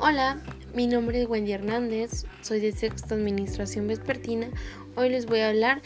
Hola, mi nombre es Wendy Hernández, soy de Sexta Administración Vespertina. Hoy les voy a hablar